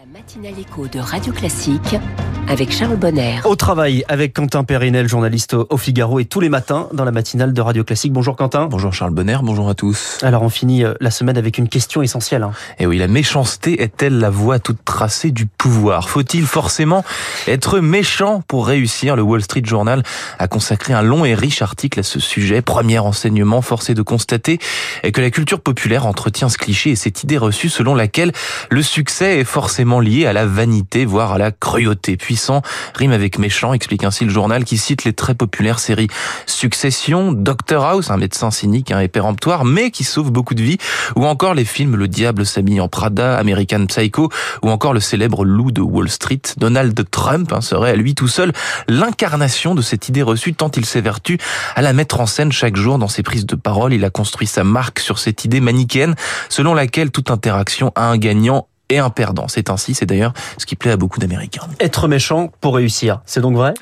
La matinale écho de Radio Classique avec Charles Bonner. Au travail avec Quentin Périnel, journaliste au Figaro et tous les matins dans la matinale de Radio Classique. Bonjour Quentin. Bonjour Charles Bonner, bonjour à tous. Alors on finit euh, la semaine avec une question essentielle. Hein. Et eh oui, la méchanceté est-elle la voie toute tracée du pouvoir? Faut-il forcément être méchant pour réussir? Le Wall Street Journal a consacré un long et riche article à ce sujet. Premier enseignement, forcé de constater que la culture populaire entretient ce cliché et cette idée reçue selon laquelle le succès est forcément lié à la vanité, voire à la cruauté. Puissant rime avec méchant, explique ainsi le journal qui cite les très populaires séries Succession, Doctor House, un médecin cynique et péremptoire, mais qui sauve beaucoup de vies, ou encore les films Le Diable s'habille en Prada, American Psycho, ou encore le célèbre Loup de Wall Street. Donald Trump hein, serait à lui tout seul l'incarnation de cette idée reçue tant il s'évertue à la mettre en scène chaque jour dans ses prises de parole. Il a construit sa marque sur cette idée manichéenne selon laquelle toute interaction a un gagnant et un perdant. C'est ainsi, c'est d'ailleurs ce qui plaît à beaucoup d'Américains. Être méchant pour réussir, c'est donc vrai?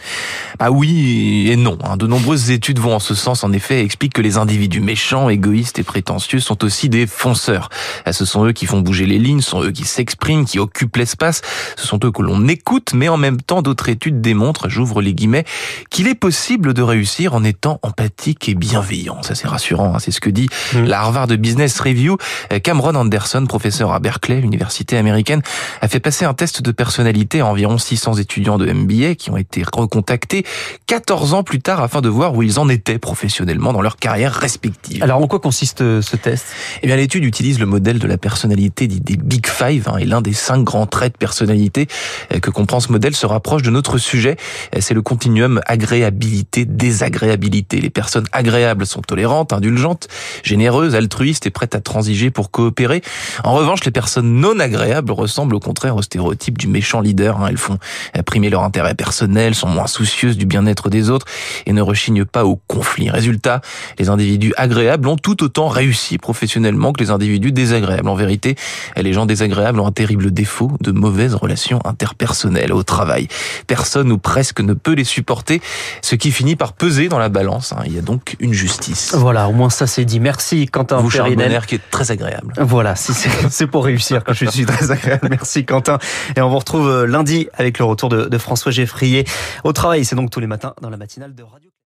Ah oui et non. Hein. De nombreuses études vont en ce sens, en effet, et expliquent que les individus méchants, égoïstes et prétentieux sont aussi des fonceurs. Ah, ce sont eux qui font bouger les lignes, ce sont eux qui s'expriment, qui occupent l'espace, ce sont eux que l'on écoute, mais en même temps, d'autres études démontrent, j'ouvre les guillemets, qu'il est possible de réussir en étant empathique et bienveillant. Ça c'est rassurant, hein. c'est ce que dit mmh. la Harvard Business Review. Cameron Anderson, professeur à Berkeley, université américaine a fait passer un test de personnalité à environ 600 étudiants de MBA qui ont été recontactés 14 ans plus tard afin de voir où ils en étaient professionnellement dans leur carrière respective. Alors en quoi consiste euh, ce test? Eh bien l'étude utilise le modèle de la personnalité des Big Five hein, et l'un des cinq grands traits de personnalité euh, que comprend ce modèle se rapproche de notre sujet. Euh, c'est le continuum agréabilité-désagréabilité. Les personnes agréables sont tolérantes, indulgentes, généreuses, altruistes et prêtes à transiger pour coopérer. En revanche, les personnes non agréables ressemblent au contraire au stéréotype du méchant leader. Hein. Elles font primer leur intérêt personnel, sont moins soucieuses du bien-être des autres et ne rechignent pas au conflit. Résultat, les individus agréables ont tout autant réussi professionnellement que les individus désagréables. En vérité, les gens désagréables ont un terrible défaut de mauvaises relations interpersonnelles au travail. Personne ou presque ne peut les supporter, ce qui finit par peser dans la balance. Hein. Il y a donc une justice. Voilà, au moins ça c'est dit. Merci Quentin Vous, Charles Bonner, qui est très agréable. Voilà, c'est pour réussir que je suis très Merci Quentin. Et on vous retrouve euh, lundi avec le retour de, de François Geffrier au travail. C'est donc tous les matins dans la matinale de Radio.